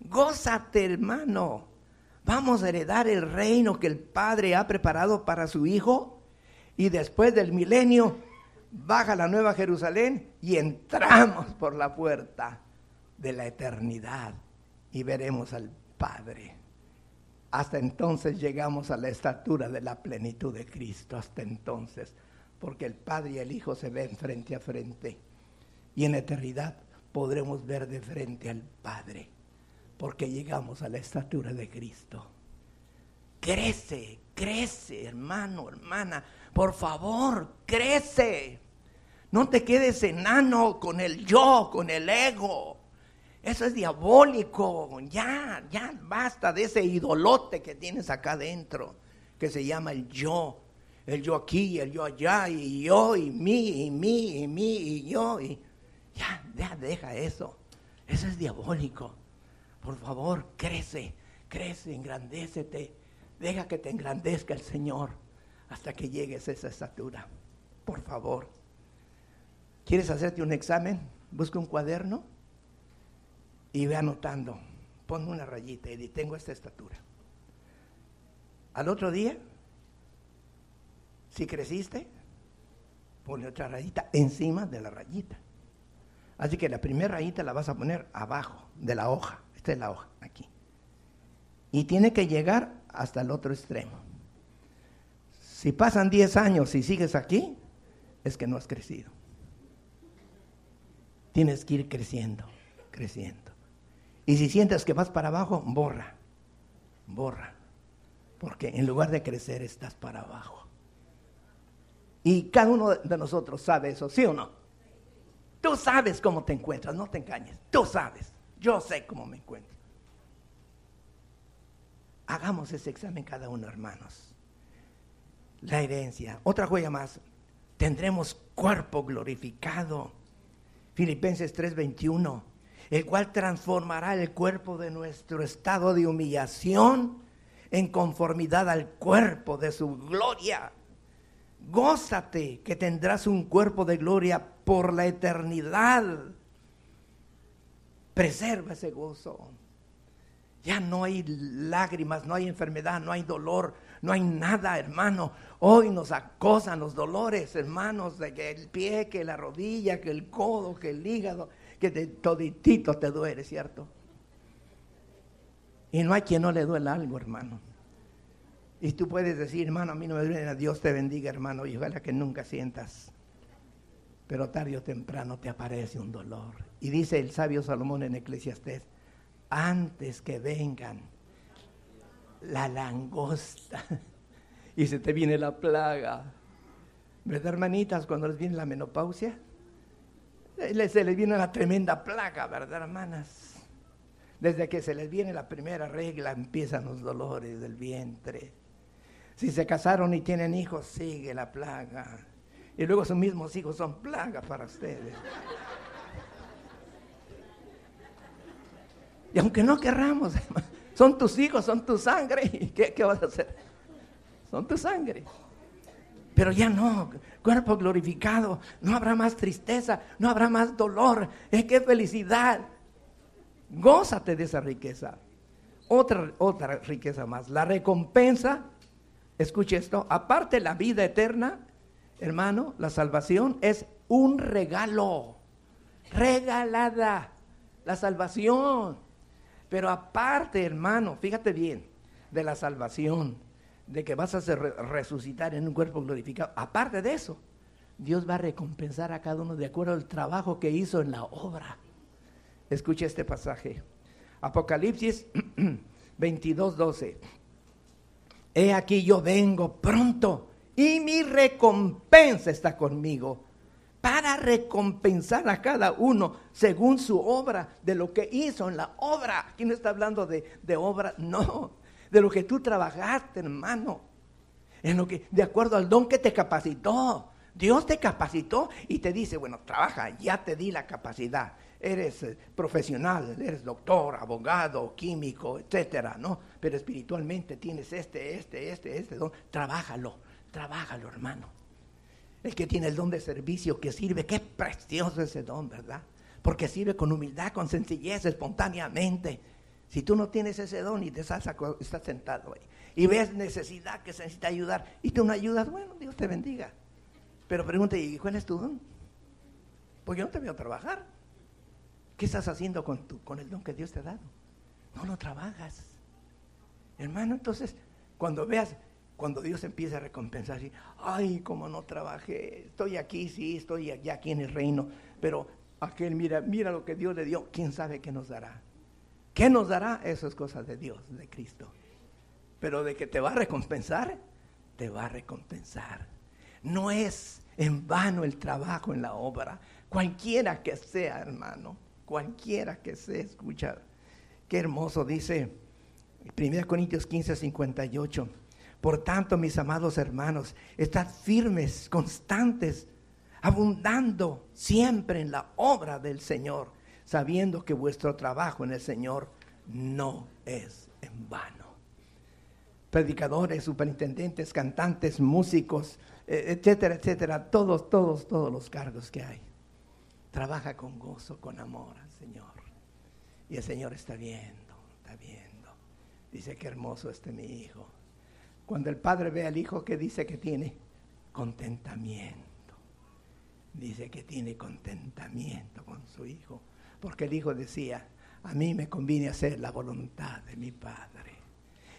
Gózate, hermano. Vamos a heredar el reino que el Padre ha preparado para su Hijo y después del milenio baja la nueva Jerusalén y entramos por la puerta de la eternidad y veremos al Padre. Hasta entonces llegamos a la estatura de la plenitud de Cristo, hasta entonces, porque el Padre y el Hijo se ven frente a frente. Y en eternidad podremos ver de frente al Padre, porque llegamos a la estatura de Cristo. Crece, crece, hermano, hermana, por favor, crece. No te quedes enano con el yo, con el ego. Eso es diabólico. Ya, ya basta de ese idolote que tienes acá adentro, que se llama el yo. El yo aquí, el yo allá, y yo, y mí, y mí, y mí, y yo. Y ya, ya deja eso. Eso es diabólico. Por favor, crece, crece, engrandécete. Deja que te engrandezca el Señor hasta que llegues a esa estatura. Por favor. ¿Quieres hacerte un examen? Busca un cuaderno y ve anotando, pon una rayita y tengo esta estatura. Al otro día, si creciste, pone otra rayita encima de la rayita. Así que la primera rayita la vas a poner abajo de la hoja. Esta es la hoja, aquí. Y tiene que llegar hasta el otro extremo. Si pasan 10 años y sigues aquí, es que no has crecido. Tienes que ir creciendo, creciendo. Y si sientes que vas para abajo, borra, borra. Porque en lugar de crecer estás para abajo. Y cada uno de nosotros sabe eso, ¿sí o no? Tú sabes cómo te encuentras, no te engañes. Tú sabes, yo sé cómo me encuentro. Hagamos ese examen cada uno, hermanos. La herencia. Otra joya más. Tendremos cuerpo glorificado. Filipenses 3:21 el cual transformará el cuerpo de nuestro estado de humillación en conformidad al cuerpo de su gloria. Gózate que tendrás un cuerpo de gloria por la eternidad. Preserva ese gozo. Ya no hay lágrimas, no hay enfermedad, no hay dolor, no hay nada, hermano. Hoy nos acosan los dolores, hermanos, de que el pie, que la rodilla, que el codo, que el hígado que de toditito te duele, ¿cierto? Y no hay quien no le duele algo, hermano. Y tú puedes decir, hermano, a mí no me duele, Dios te bendiga, hermano, y ojalá que nunca sientas. Pero tarde o temprano te aparece un dolor. Y dice el sabio Salomón en Eclesiastés, antes que vengan la langosta y se te viene la plaga. ¿Verdad, hermanitas, cuando les viene la menopausia? Se les viene una tremenda plaga, ¿verdad, hermanas? Desde que se les viene la primera regla empiezan los dolores del vientre. Si se casaron y tienen hijos, sigue la plaga. Y luego sus mismos hijos son plaga para ustedes. Y aunque no querramos, son tus hijos, son tu sangre. ¿Qué, qué vas a hacer? Son tu sangre. Pero ya no, cuerpo glorificado, no habrá más tristeza, no habrá más dolor. Es que felicidad. Gózate de esa riqueza. Otra, otra riqueza más, la recompensa, escuche esto, aparte la vida eterna hermano, la salvación es un regalo, regalada, la salvación. Pero aparte, hermano, fíjate bien, de la salvación, de que vas a ser resucitar en un cuerpo glorificado, aparte de eso, Dios va a recompensar a cada uno de acuerdo al trabajo que hizo en la obra. Escucha este pasaje. Apocalipsis 22, 12. He aquí yo vengo pronto y mi recompensa está conmigo para recompensar a cada uno según su obra, de lo que hizo en la obra. Aquí no está hablando de, de obra, no, de lo que tú trabajaste, hermano. En lo que, de acuerdo al don que te capacitó. Dios te capacitó y te dice, bueno, trabaja, ya te di la capacidad. Eres eh, profesional, eres doctor, abogado, químico, etcétera, ¿no? Pero espiritualmente tienes este, este, este, este don. Trabájalo, trabájalo, hermano. El que tiene el don de servicio, que sirve, qué precioso ese don, ¿verdad? Porque sirve con humildad, con sencillez, espontáneamente. Si tú no tienes ese don y te estás, estás sentado ahí y ves necesidad que se necesita ayudar y tú no ayudas, bueno, Dios te bendiga. Pero pregúntate, ¿y cuál es tu don? Pues yo no te veo trabajar. ¿Qué estás haciendo con, tu, con el don que Dios te ha dado? No lo trabajas. Hermano, entonces, cuando veas, cuando Dios empieza a recompensar, ay, como no trabajé, estoy aquí, sí, estoy ya aquí en el reino, pero aquel, mira, mira lo que Dios le dio, quién sabe qué nos dará. ¿Qué nos dará? Eso es cosa de Dios, de Cristo. Pero de que te va a recompensar, te va a recompensar. No es en vano el trabajo en la obra, cualquiera que sea, hermano, cualquiera que sea, escucha, qué hermoso dice 1 Corintios 15, 58. Por tanto, mis amados hermanos, estad firmes, constantes, abundando siempre en la obra del Señor, sabiendo que vuestro trabajo en el Señor no es en vano. Predicadores, superintendentes, cantantes, músicos, eh, etcétera, etcétera, todos, todos, todos los cargos que hay. Trabaja con gozo, con amor al Señor. Y el Señor está viendo, está viendo. Dice, qué hermoso este mi hijo. Cuando el padre ve al hijo, ¿qué dice que tiene? Contentamiento. Dice que tiene contentamiento con su hijo. Porque el hijo decía, a mí me conviene hacer la voluntad de mi padre.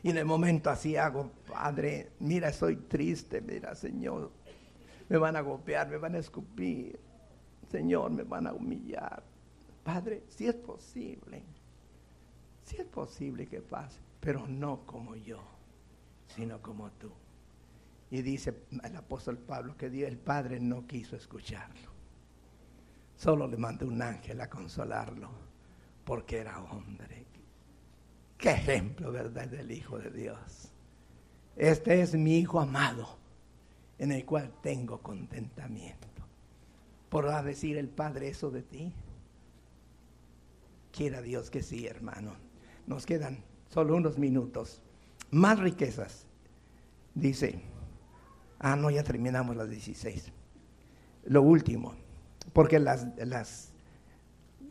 Y en el momento así hago, Padre, mira, soy triste, mira, Señor, me van a golpear, me van a escupir, Señor, me van a humillar. Padre, si es posible, si es posible que pase, pero no como yo, sino como tú. Y dice el apóstol Pablo que Dios, el Padre no quiso escucharlo. Solo le mandó un ángel a consolarlo, porque era hombre. Qué ejemplo, ¿verdad?, del Hijo de Dios. Este es mi Hijo amado, en el cual tengo contentamiento. ¿Podrá decir el Padre eso de ti? Quiera Dios que sí, hermano. Nos quedan solo unos minutos. Más riquezas. Dice, ah, no, ya terminamos las 16. Lo último, porque las, las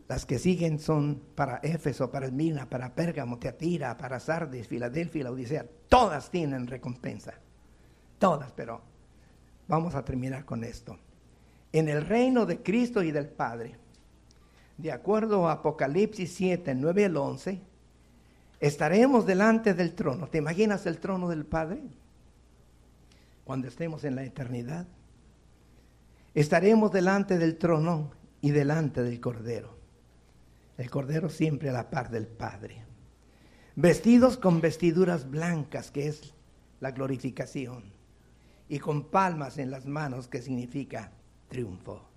las que siguen son para Éfeso, para Esmirna, para Pérgamo, Teatira, para Sardis, Filadelfia, la Odisea. Todas tienen recompensa. Todas, pero vamos a terminar con esto. En el reino de Cristo y del Padre, de acuerdo a Apocalipsis 7, 9 al 11, estaremos delante del trono. ¿Te imaginas el trono del Padre? Cuando estemos en la eternidad. Estaremos delante del trono y delante del Cordero el Cordero siempre a la par del Padre. Vestidos con vestiduras blancas, que es la glorificación, y con palmas en las manos, que significa triunfo.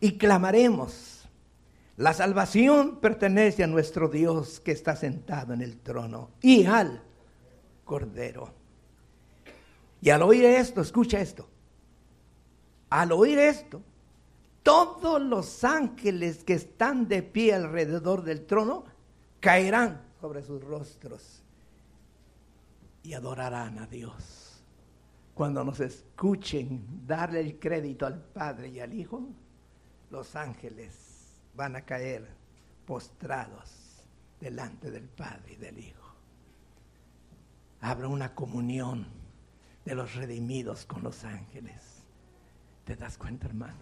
Y clamaremos, la salvación pertenece a nuestro Dios que está sentado en el trono y al Cordero. Y al oír esto, escucha esto, al oír esto, todos los ángeles que están de pie alrededor del trono caerán sobre sus rostros y adorarán a Dios. Cuando nos escuchen darle el crédito al Padre y al Hijo, los ángeles van a caer postrados delante del Padre y del Hijo. Habrá una comunión de los redimidos con los ángeles. ¿Te das cuenta, hermano?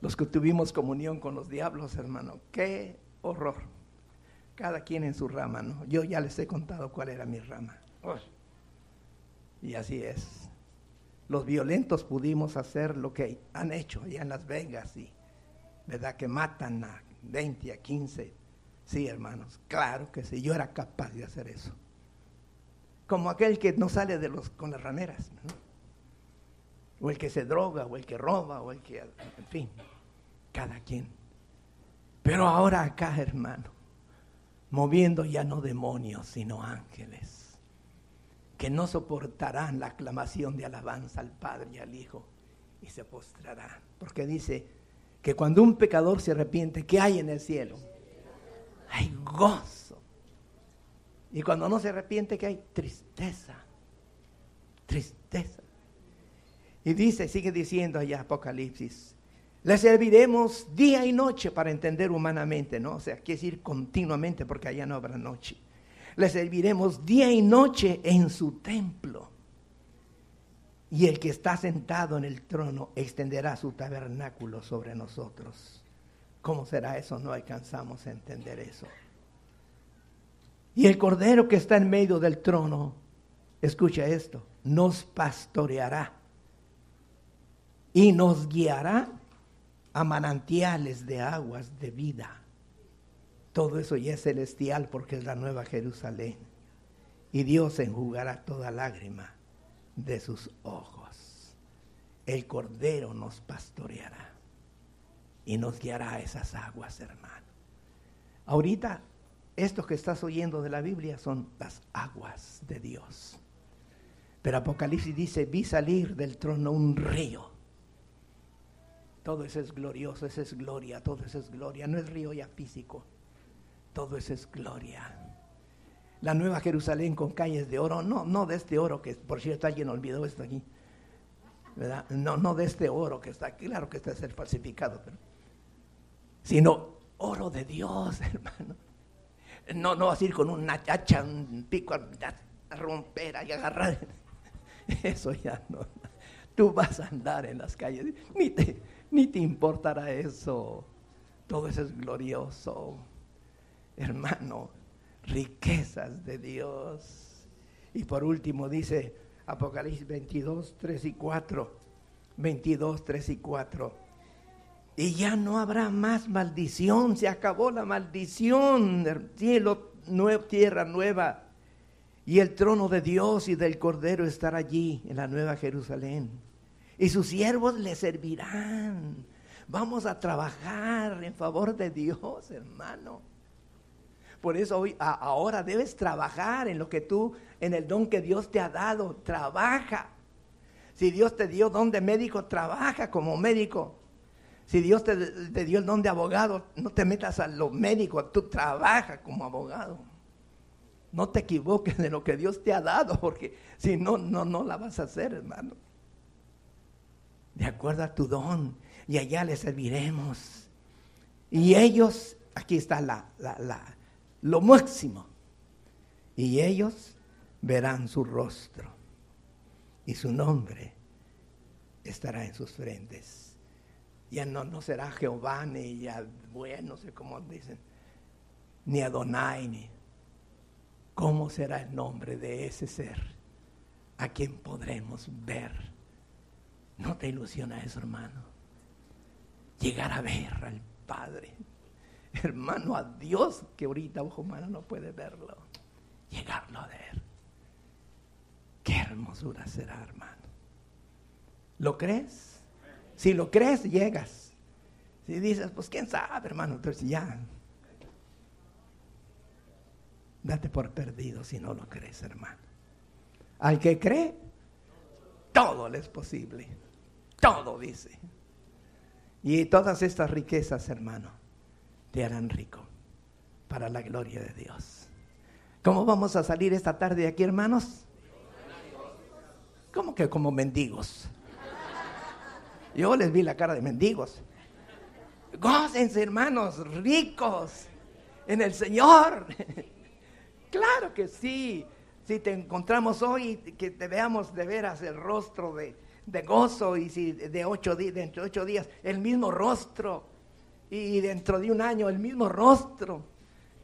Los que tuvimos comunión con los diablos, hermano, qué horror. Cada quien en su rama, ¿no? Yo ya les he contado cuál era mi rama. Y así es. Los violentos pudimos hacer lo que han hecho allá en Las Vegas y, ¿verdad? Que matan a 20, a 15. Sí, hermanos, claro que sí, yo era capaz de hacer eso como aquel que no sale de los, con las rameras, o el que se droga, o el que roba, o el que, en fin, cada quien. Pero ahora acá, hermano, moviendo ya no demonios, sino ángeles, que no soportarán la aclamación de alabanza al Padre y al Hijo, y se postrarán, porque dice que cuando un pecador se arrepiente, ¿qué hay en el cielo? Hay gozo y cuando no se arrepiente, que hay? Tristeza. Tristeza. Y dice, sigue diciendo allá Apocalipsis, le serviremos día y noche para entender humanamente, ¿no? O sea, quiere decir continuamente porque allá no habrá noche. Le serviremos día y noche en su templo. Y el que está sentado en el trono extenderá su tabernáculo sobre nosotros. ¿Cómo será eso? No alcanzamos a entender eso. Y el cordero que está en medio del trono, escucha esto, nos pastoreará y nos guiará a manantiales de aguas de vida. Todo eso ya es celestial porque es la nueva Jerusalén. Y Dios enjugará toda lágrima de sus ojos. El Cordero nos pastoreará y nos guiará a esas aguas, hermano. Ahorita estos que estás oyendo de la Biblia son las aguas de Dios. Pero Apocalipsis dice, vi salir del trono un río. Todo eso es glorioso, eso es gloria, todo eso es gloria. No es río ya físico, todo eso es gloria. La nueva Jerusalén con calles de oro, no, no de este oro que por cierto alguien olvidó esto aquí. ¿verdad? No, no de este oro que está, claro que está ser falsificado, pero, sino oro de Dios, hermano. No, no vas a ir con una hacha, un pico a, romper y agarrar. Eso ya no. Tú vas a andar en las calles, ni te, ni te importará eso. Todo eso es glorioso. Hermano, riquezas de Dios. Y por último dice Apocalipsis 22, 3 y 4. 22, 3 y 4 y ya no habrá más maldición, se acabó la maldición, cielo, tierra nueva, y el trono de Dios y del Cordero estará allí en la nueva Jerusalén. Y sus siervos le servirán. Vamos a trabajar en favor de Dios, hermano. Por eso hoy, ahora debes trabajar en lo que tú, en el don que Dios te ha dado. Trabaja. Si Dios te dio don de médico, trabaja como médico. Si Dios te, dio el don de abogado, no te metas a lo médico, tú trabaja como abogado. No te equivoques de lo que Dios te ha dado, porque si no, no, no la vas a hacer, hermano. De acuerdo a tu don, y allá le serviremos. Y ellos, aquí está la, la, lo máximo, y ellos verán su rostro, y su nombre estará en sus frentes ya no, no será Jehová, ni ya, bueno, no sé cómo dicen, ni Adonai, ni. ¿Cómo será el nombre de ese ser a quien podremos ver? ¿No te ilusiona eso, hermano? Llegar a ver al Padre. Hermano, a Dios que ahorita ojo humano no puede verlo. Llegarlo a ver. Qué hermosura será, hermano. ¿Lo crees? Si lo crees, llegas. Si dices, pues quién sabe, hermano, entonces ya. Date por perdido si no lo crees, hermano. Al que cree, todo le es posible. Todo dice. Y todas estas riquezas, hermano, te harán rico para la gloria de Dios. ¿Cómo vamos a salir esta tarde aquí, hermanos? ¿Cómo que como mendigos? Yo les vi la cara de mendigos. Gócense, hermanos, ricos en el Señor. claro que sí. Si te encontramos hoy, que te veamos de veras el rostro de, de gozo y si de ocho, dentro de ocho días el mismo rostro y dentro de un año el mismo rostro.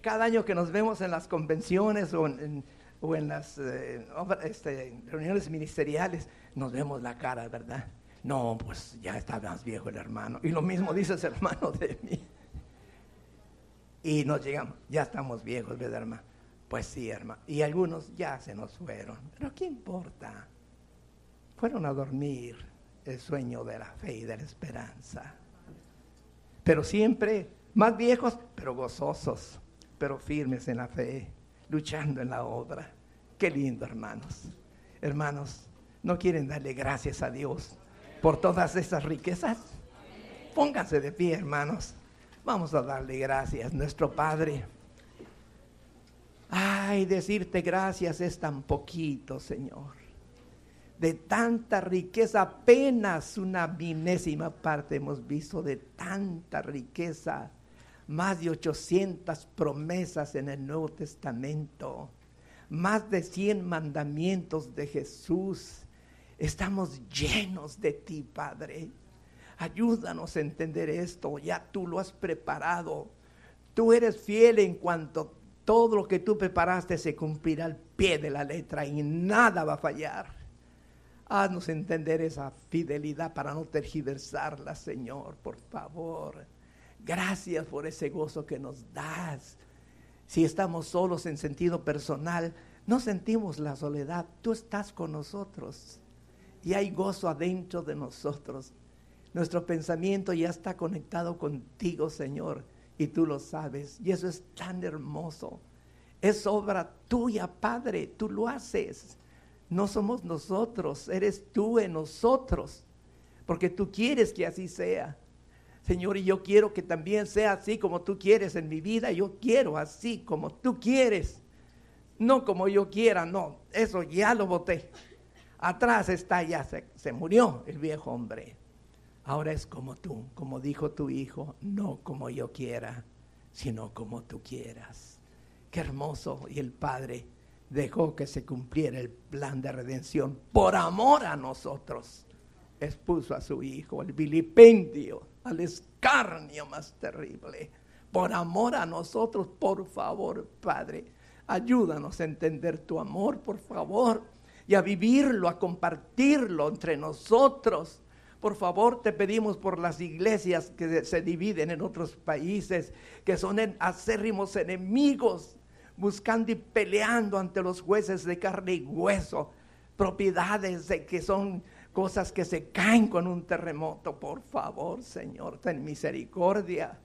Cada año que nos vemos en las convenciones o en, o en las eh, este, reuniones ministeriales, nos vemos la cara, ¿verdad? No, pues ya está más viejo el hermano. Y lo mismo dice hermano de mí. Y nos llegamos, ya estamos viejos, ¿verdad, hermano? Pues sí, hermano. Y algunos ya se nos fueron. Pero ¿qué importa? Fueron a dormir el sueño de la fe y de la esperanza. Pero siempre más viejos, pero gozosos, pero firmes en la fe, luchando en la obra. Qué lindo, hermanos. Hermanos, ¿no quieren darle gracias a Dios por todas esas riquezas? Pónganse de pie, hermanos. Vamos a darle gracias, nuestro Padre. Ay, decirte gracias es tan poquito, Señor de tanta riqueza, apenas una minésima parte hemos visto de tanta riqueza, más de 800 promesas en el Nuevo Testamento, más de 100 mandamientos de Jesús. Estamos llenos de ti, Padre. Ayúdanos a entender esto, ya tú lo has preparado. Tú eres fiel en cuanto todo lo que tú preparaste se cumplirá al pie de la letra y nada va a fallar. Haznos entender esa fidelidad para no tergiversarla, Señor, por favor. Gracias por ese gozo que nos das. Si estamos solos en sentido personal, no sentimos la soledad. Tú estás con nosotros y hay gozo adentro de nosotros. Nuestro pensamiento ya está conectado contigo, Señor, y tú lo sabes. Y eso es tan hermoso. Es obra tuya, Padre, tú lo haces. No somos nosotros, eres tú en nosotros, porque tú quieres que así sea. Señor, y yo quiero que también sea así como tú quieres en mi vida. Yo quiero así como tú quieres. No como yo quiera, no. Eso ya lo voté. Atrás está, ya se, se murió el viejo hombre. Ahora es como tú, como dijo tu hijo, no como yo quiera, sino como tú quieras. Qué hermoso. Y el Padre dejó que se cumpliera el plan de redención por amor a nosotros. Expuso a su hijo el vilipendio, al escarnio más terrible. Por amor a nosotros, por favor, Padre, ayúdanos a entender tu amor, por favor, y a vivirlo, a compartirlo entre nosotros. Por favor, te pedimos por las iglesias que se dividen en otros países, que son acérrimos enemigos buscando y peleando ante los jueces de carne y hueso, propiedades de que son cosas que se caen con un terremoto. Por favor, Señor, ten misericordia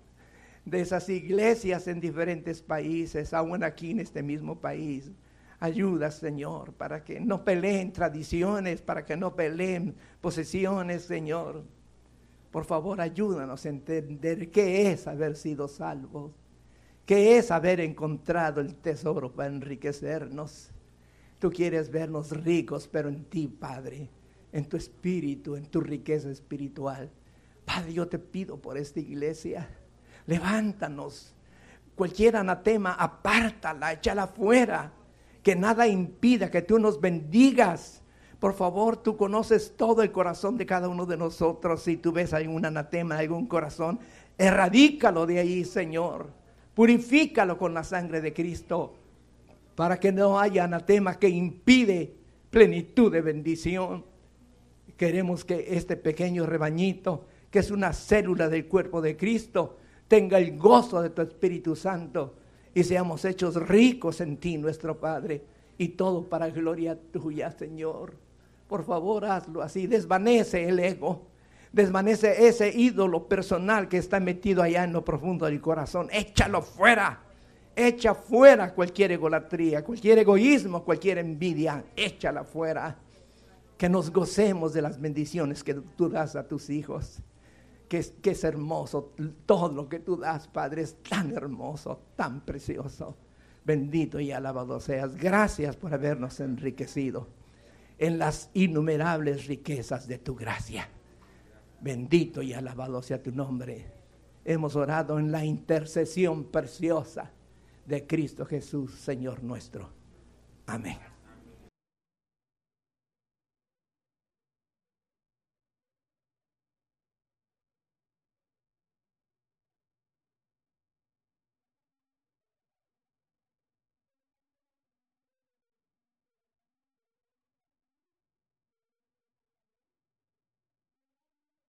de esas iglesias en diferentes países, aún aquí en este mismo país. Ayuda, Señor, para que no peleen tradiciones, para que no peleen posesiones, Señor. Por favor, ayúdanos a entender qué es haber sido salvos que es haber encontrado el tesoro para enriquecernos. Tú quieres vernos ricos, pero en ti, Padre, en tu espíritu, en tu riqueza espiritual. Padre, yo te pido por esta iglesia, levántanos. Cualquier anatema, apártala, échala fuera. Que nada impida que tú nos bendigas. Por favor, tú conoces todo el corazón de cada uno de nosotros. Si tú ves algún anatema, algún corazón, erradícalo de ahí, Señor. Purifícalo con la sangre de Cristo para que no haya anatema que impide plenitud de bendición. Queremos que este pequeño rebañito, que es una célula del cuerpo de Cristo, tenga el gozo de tu Espíritu Santo y seamos hechos ricos en ti, nuestro Padre, y todo para gloria tuya, Señor. Por favor, hazlo así, desvanece el ego desvanece ese ídolo personal que está metido allá en lo profundo del corazón. Échalo fuera. Echa fuera cualquier egolatría, cualquier egoísmo, cualquier envidia. Échala fuera. Que nos gocemos de las bendiciones que tú das a tus hijos. Que, que es hermoso. Todo lo que tú das, Padre, es tan hermoso, tan precioso. Bendito y alabado seas. Gracias por habernos enriquecido en las innumerables riquezas de tu gracia. Bendito y alabado sea tu nombre. Hemos orado en la intercesión preciosa de Cristo Jesús, Señor nuestro. Amén.